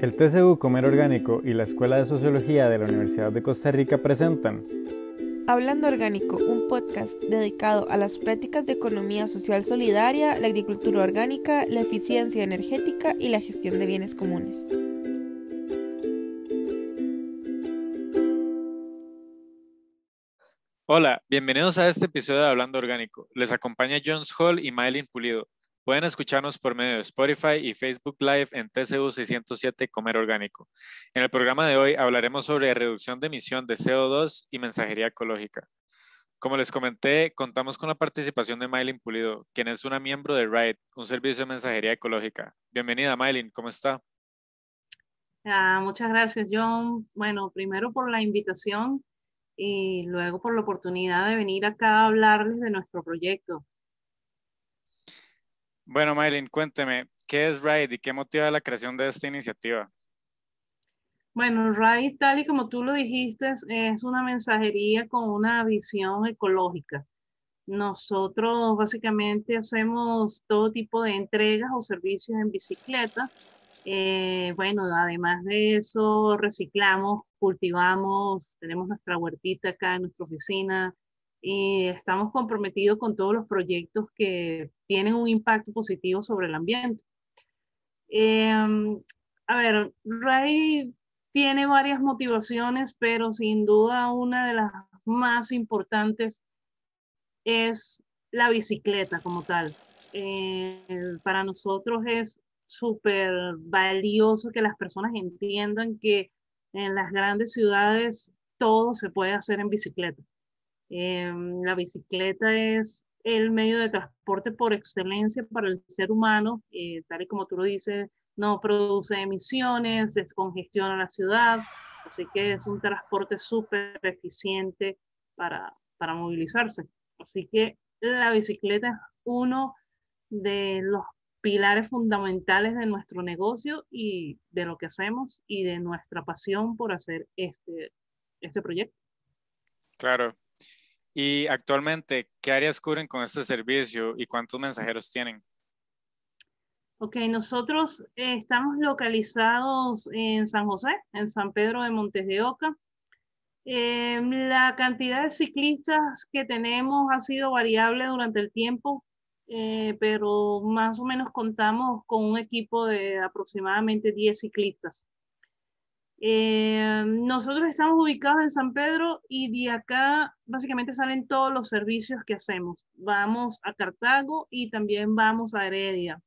El TCU Comer Orgánico y la Escuela de Sociología de la Universidad de Costa Rica presentan Hablando Orgánico, un podcast dedicado a las prácticas de economía social solidaria, la agricultura orgánica, la eficiencia energética y la gestión de bienes comunes. Hola, bienvenidos a este episodio de Hablando Orgánico. Les acompaña Jones Hall y Mylin Pulido. Pueden escucharnos por medio de Spotify y Facebook Live en TCU 607 Comer Orgánico. En el programa de hoy hablaremos sobre reducción de emisión de CO2 y mensajería ecológica. Como les comenté, contamos con la participación de Mylin Pulido, quien es una miembro de RIDE, un servicio de mensajería ecológica. Bienvenida, Mylin, ¿cómo está? Ah, muchas gracias, John. Bueno, primero por la invitación y luego por la oportunidad de venir acá a hablarles de nuestro proyecto. Bueno, Maylin, cuénteme, ¿qué es RIDE y qué motiva la creación de esta iniciativa? Bueno, RIDE, tal y como tú lo dijiste, es una mensajería con una visión ecológica. Nosotros básicamente hacemos todo tipo de entregas o servicios en bicicleta. Eh, bueno, además de eso, reciclamos, cultivamos, tenemos nuestra huertita acá en nuestra oficina, y estamos comprometidos con todos los proyectos que tienen un impacto positivo sobre el ambiente. Em, a ver, Ray tiene varias motivaciones, pero sin duda una de las más importantes es la bicicleta como tal. Eh, para nosotros es súper valioso que las personas entiendan que en las grandes ciudades todo se puede hacer en bicicleta. Em, la bicicleta es el medio de transporte por excelencia para el ser humano, eh, tal y como tú lo dices, no produce emisiones, descongestiona la ciudad, así que es un transporte súper eficiente para, para movilizarse. Así que la bicicleta es uno de los pilares fundamentales de nuestro negocio y de lo que hacemos y de nuestra pasión por hacer este, este proyecto. Claro, y actualmente, ¿qué áreas cubren con este servicio y cuántos mensajeros tienen? Ok, nosotros eh, estamos localizados en San José, en San Pedro de Montes de Oca. Eh, la cantidad de ciclistas que tenemos ha sido variable durante el tiempo, eh, pero más o menos contamos con un equipo de aproximadamente 10 ciclistas. Eh, nosotros estamos ubicados en San Pedro y de acá básicamente salen todos los servicios que hacemos. Vamos a Cartago y también vamos a Heredia.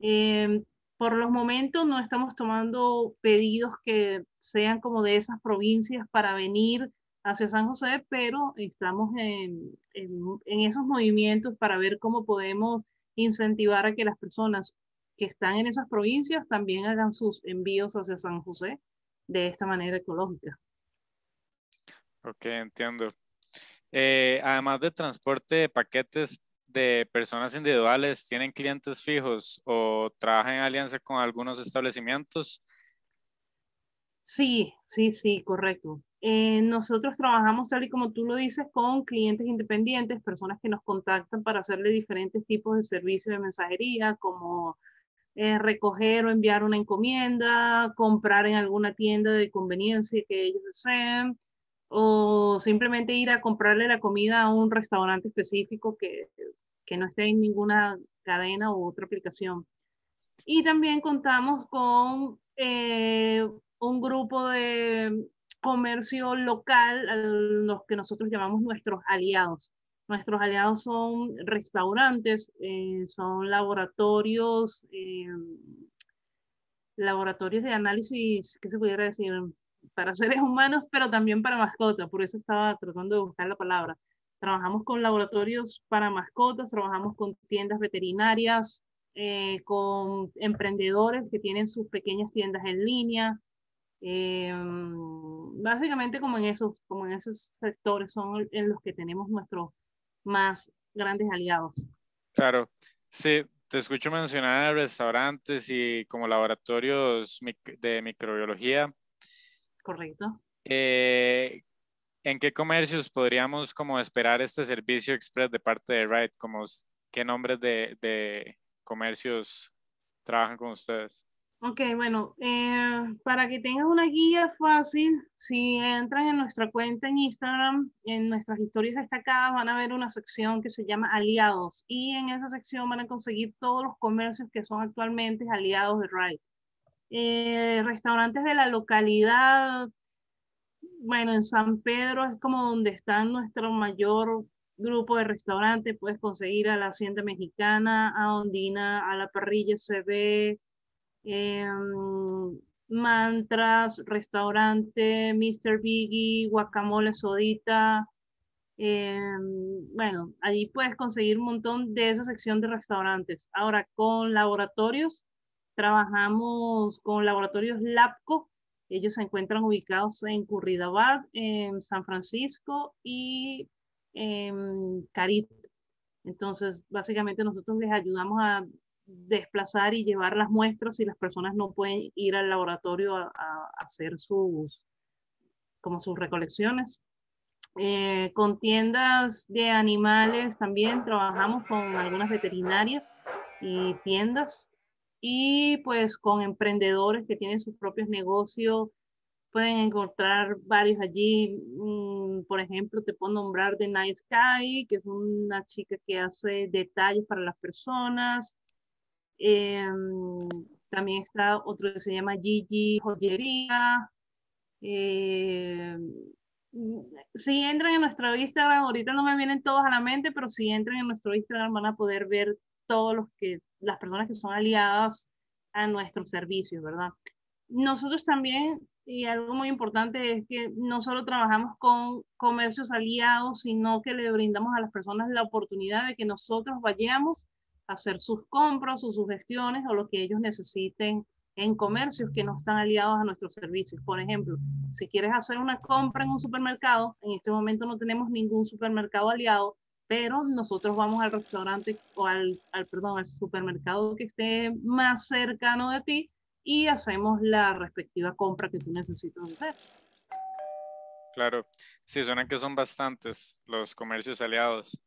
Eh, por los momentos no estamos tomando pedidos que sean como de esas provincias para venir hacia San José, pero estamos en, en esos movimientos para ver cómo podemos incentivar a que las personas que están en esas provincias también hagan sus envíos hacia San José de esta manera ecológica. Ok, entiendo. Eh, además de transporte de paquetes de personas individuales, ¿tienen clientes fijos o trabajan en alianza con algunos establecimientos? Sí, sí, sí, correcto. Eh, nosotros trabajamos tal y como tú lo dices con clientes independientes, personas que nos contactan para hacerle diferentes tipos de servicios de mensajería, como eh, recoger o enviar una encomienda, comprar en alguna tienda de conveniencia que ellos deseen, o simplemente ir a comprarle la comida a un restaurante específico que, que no esté en ninguna cadena u otra aplicación. Y también contamos con eh, un grupo de comercio local, los que nosotros llamamos nuestros aliados. Nuestros aliados son restaurantes, eh, son laboratorios, eh, laboratorios de análisis, ¿qué se pudiera decir? Para seres humanos, pero también para mascotas, por eso estaba tratando de buscar la palabra. Trabajamos con laboratorios para mascotas, trabajamos con tiendas veterinarias, eh, con emprendedores que tienen sus pequeñas tiendas en línea. básicamente como en esos, como en esos sectores son en los que tenemos nuestro más grandes aliados. Claro, sí, te escucho mencionar restaurantes y como laboratorios de microbiología. Correcto. Eh, ¿En qué comercios podríamos como esperar este servicio express de parte de Ride? Como, ¿Qué nombres de, de comercios trabajan con ustedes? Ok, bueno, eh, para que tengas una guía fácil, si entran en nuestra cuenta en Instagram, en nuestras historias destacadas van a ver una sección que se llama aliados y en esa sección van a conseguir todos los comercios que son actualmente aliados de Ride. Eh, restaurantes de la localidad, bueno, en San Pedro es como donde está nuestro mayor grupo de restaurantes, puedes conseguir a la Hacienda Mexicana, a Ondina, a la Parrilla CB, Em, mantras, restaurante, Mr. Biggie, guacamole sodita. Em, bueno, allí puedes conseguir un montón de esa sección de restaurantes. Ahora, con laboratorios, trabajamos con laboratorios LAPCO. Ellos se encuentran ubicados en Curridabad, en San Francisco y en Carit. Entonces, básicamente nosotros les ayudamos a desplazar y llevar las muestras si las personas no pueden ir al laboratorio a, hacer sus, como sus recolecciones. Eh, con tiendas de animales también trabajamos con algunas veterinarias y tiendas y pues con emprendedores que tienen sus propios negocios pueden encontrar varios allí. Mm, por ejemplo, te puedo nombrar de Nice Sky, que es una chica que hace detalles para las personas. Em, también está otro que se llama Gigi Joyería. Em, si entran en nuestro Instagram, ahorita no me vienen todos a la mente, pero si entran en nuestro Instagram van a poder ver todos los que, las personas que son aliadas a nuestros servicios, ¿verdad? Nosotros también, y algo muy importante es que no solo trabajamos con comercios aliados, sino que le brindamos a las personas la oportunidad de que nosotros vayamos hacer sus compras, sus sugestiones o lo que ellos necesiten en comercios que no están aliados a nuestros servicios. Por ejemplo, si quieres hacer una compra en un supermercado, en este momento no tenemos ningún supermercado aliado, pero nosotros vamos al restaurante o al, al, perdón, al supermercado que esté más cercano de ti y hacemos la respectiva compra que tú necesitas hacer. Claro, sí, suena que son bastantes los comercios aliados.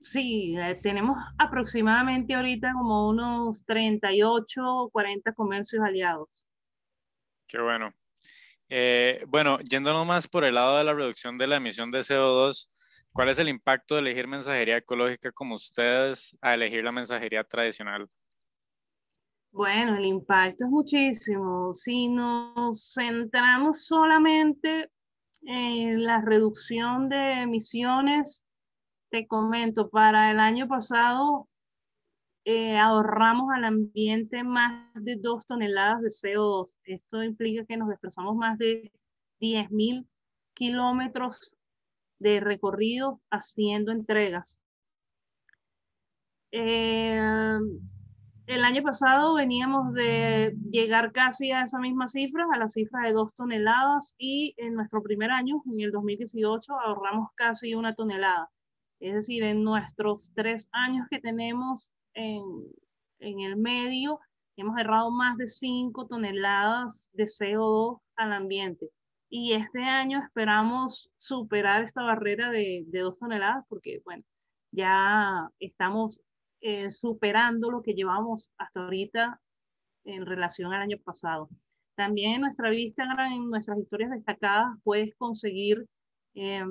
Sí, eh, tenemos aproximadamente ahorita como unos 38 o 40 comercios aliados. Qué bueno. Eh, bueno, yéndonos más por el lado de la reducción de la emisión de CO2, ¿cuál es el impacto de elegir mensajería ecológica como ustedes a elegir la mensajería tradicional? Bueno, el impacto es muchísimo. Si nos centramos solamente en la reducción de emisiones, te comento, para el año pasado eh, ahorramos al ambiente más de dos toneladas de CO2. Esto implica que nos desplazamos más de 10.000 kilómetros de recorrido haciendo entregas. Eh, el año pasado veníamos de llegar casi a esa misma cifra, a la cifra de dos toneladas, y en nuestro primer año, en el 2018, ahorramos casi una tonelada. Es decir, en nuestros tres años que tenemos en, en el medio, hemos errado más de 5 toneladas de CO2 al ambiente. Y este año esperamos superar esta barrera de, de 2 toneladas porque, bueno, ya estamos eh, superando lo que llevamos hasta ahorita en relación al año pasado. También en nuestra vista, en nuestras historias destacadas, puedes conseguir eh,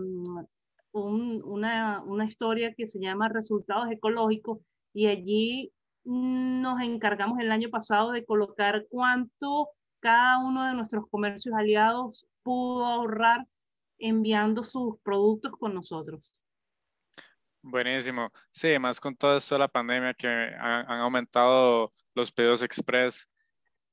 una, una historia que se llama Resultados Ecológicos y allí nos encargamos el año pasado de colocar cuánto cada uno de nuestros comercios aliados pudo ahorrar enviando sus productos con nosotros. Buenísimo. Sí, más con todo esto de la pandemia que han, aumentado los pedidos express.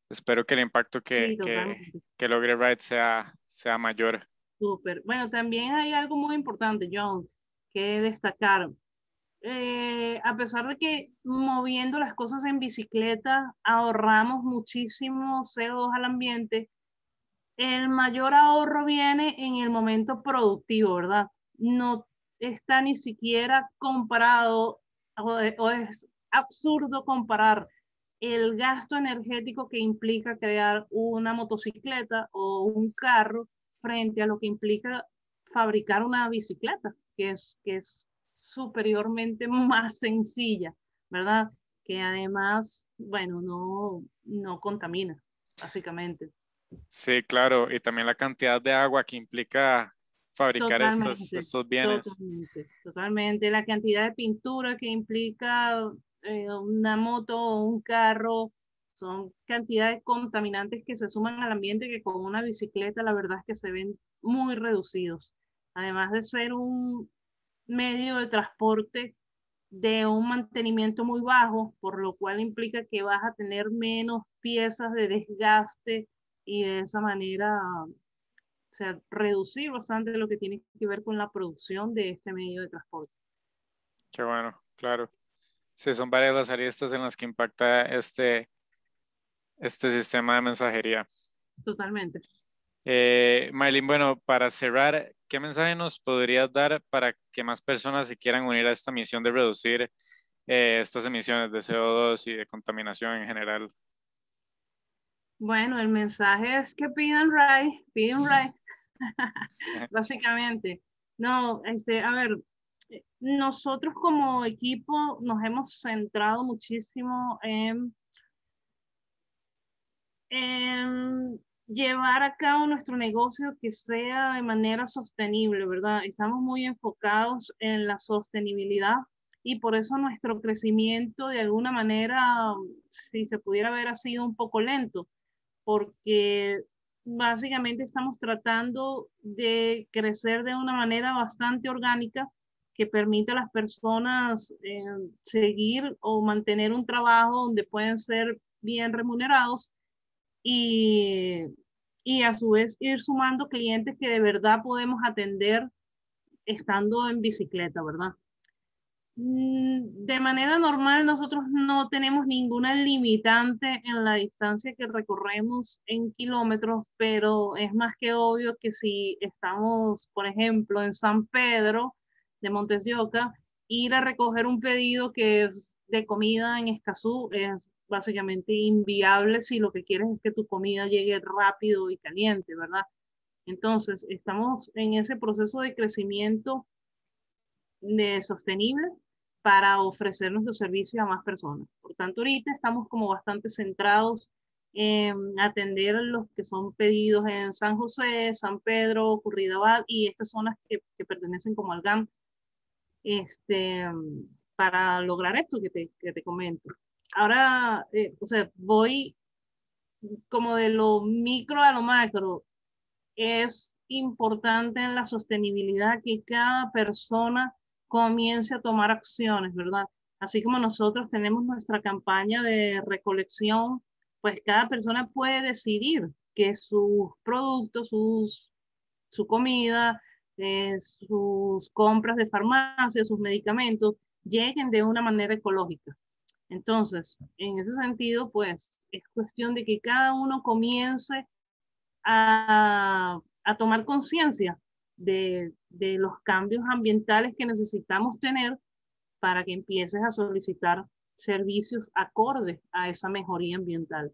Espero que el impacto que, que, que, logre Ride sea, sea mayor. Súper. Bueno, también hay algo muy importante, John, que destacar. Eh, a pesar de que moviendo las cosas en bicicleta ahorramos muchísimo CO2 al ambiente, el mayor ahorro viene en el momento productivo, ¿verdad? No está ni siquiera comparado, o es absurdo comparar el gasto energético que implica crear una motocicleta o un carro frente a lo que implica fabricar una bicicleta, que es, que es superiormente más sencilla, ¿verdad? que además, bueno, no, no contamina, básicamente. Sí, claro, y también la cantidad de agua que implica fabricar estos, estos, bienes. Totalmente, totalmente. La cantidad de pintura que implica eh, una moto o un carro, son cantidades contaminantes que se suman al ambiente que con una bicicleta la verdad es que se ven muy reducidos. Además de ser un medio de transporte de un mantenimiento muy bajo, por lo cual implica que vas a tener menos piezas de desgaste y de esa manera, o sea, reducir bastante lo que tiene que ver con la producción de este medio de transporte. Qué bueno, claro. Sí, son varias las aristas en las que impacta este, este sistema de mensajería. Totalmente. Eh, Maylin, bueno, para cerrar, ¿qué mensaje nos podrías dar para que más personas se quieran unir a esta misión de reducir eh, estas emisiones de CO2 y de contaminación en general? Bueno, el mensaje es que pidan RAI, piden RAI, básicamente. No, este, a ver, nosotros como equipo nos hemos centrado muchísimo en, en llevar a cabo nuestro negocio que sea de manera sostenible, ¿verdad? Estamos muy enfocados en la sostenibilidad y por eso nuestro crecimiento de alguna manera, si se pudiera ver, ha sido un poco lento, porque básicamente estamos tratando de crecer de una manera bastante orgánica que permita a las personas eh, seguir o mantener un trabajo donde pueden ser bien remunerados y, y a su vez ir sumando clientes que de verdad podemos atender estando en bicicleta, ¿verdad? Mm, de manera normal nosotros no tenemos ninguna limitante en la distancia que recorremos en kilómetros, pero es más que obvio que si estamos, por ejemplo, en San Pedro de Montes de Oca, ir a recoger un pedido que es de comida en Escazú es básicamente inviable si lo que quieres es que tu comida llegue rápido y caliente, ¿verdad? Entonces, estamos en ese proceso de crecimiento de sostenible para ofrecer nuestro servicio a más personas. Por tanto, ahorita estamos como bastante centrados en atender los que son pedidos en San José, San Pedro, Curridabat y estas zonas que, que pertenecen como al GAM, este, para lograr esto que te, que te comento ahora, eh, o sea, voy como de lo micro a lo macro. Es importante en la sostenibilidad que cada persona comience a tomar acciones, ¿verdad? Así como nosotros tenemos nuestra campaña de recolección, pues cada persona puede decidir que sus productos, sus, su comida, eh, sus compras de farmacia, sus medicamentos, lleguen de una manera ecológica. Entonces, en ese sentido, pues es cuestión de que cada uno comience a, tomar conciencia de, de los cambios ambientales que necesitamos tener para que empieces a solicitar servicios acordes a esa mejoría ambiental.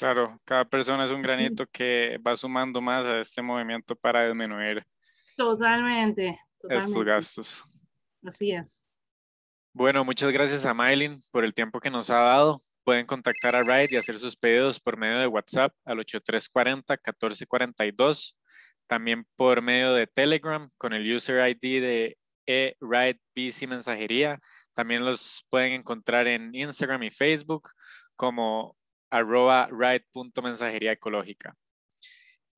Claro, cada persona es un granito que va sumando más a este movimiento para disminuir totalmente, totalmente. estos gastos. Así es. Bueno, muchas gracias a Mylin por el tiempo que nos ha dado. Pueden contactar a Ride y hacer sus pedidos por medio de WhatsApp al 8340-1442. También por medio de Telegram con el user ID de e-Ride BC Mensajería. También los pueden encontrar en Instagram y Facebook como arroba ride.mensajería ecológica.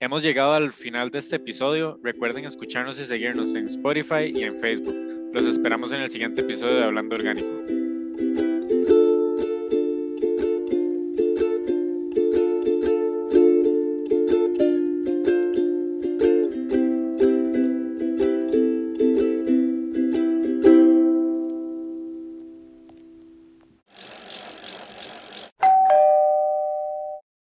Hemos llegado al final de este episodio. Recuerden escucharnos y seguirnos en Spotify y en Facebook. Los esperamos en el siguiente episodio de Hablando Orgánico.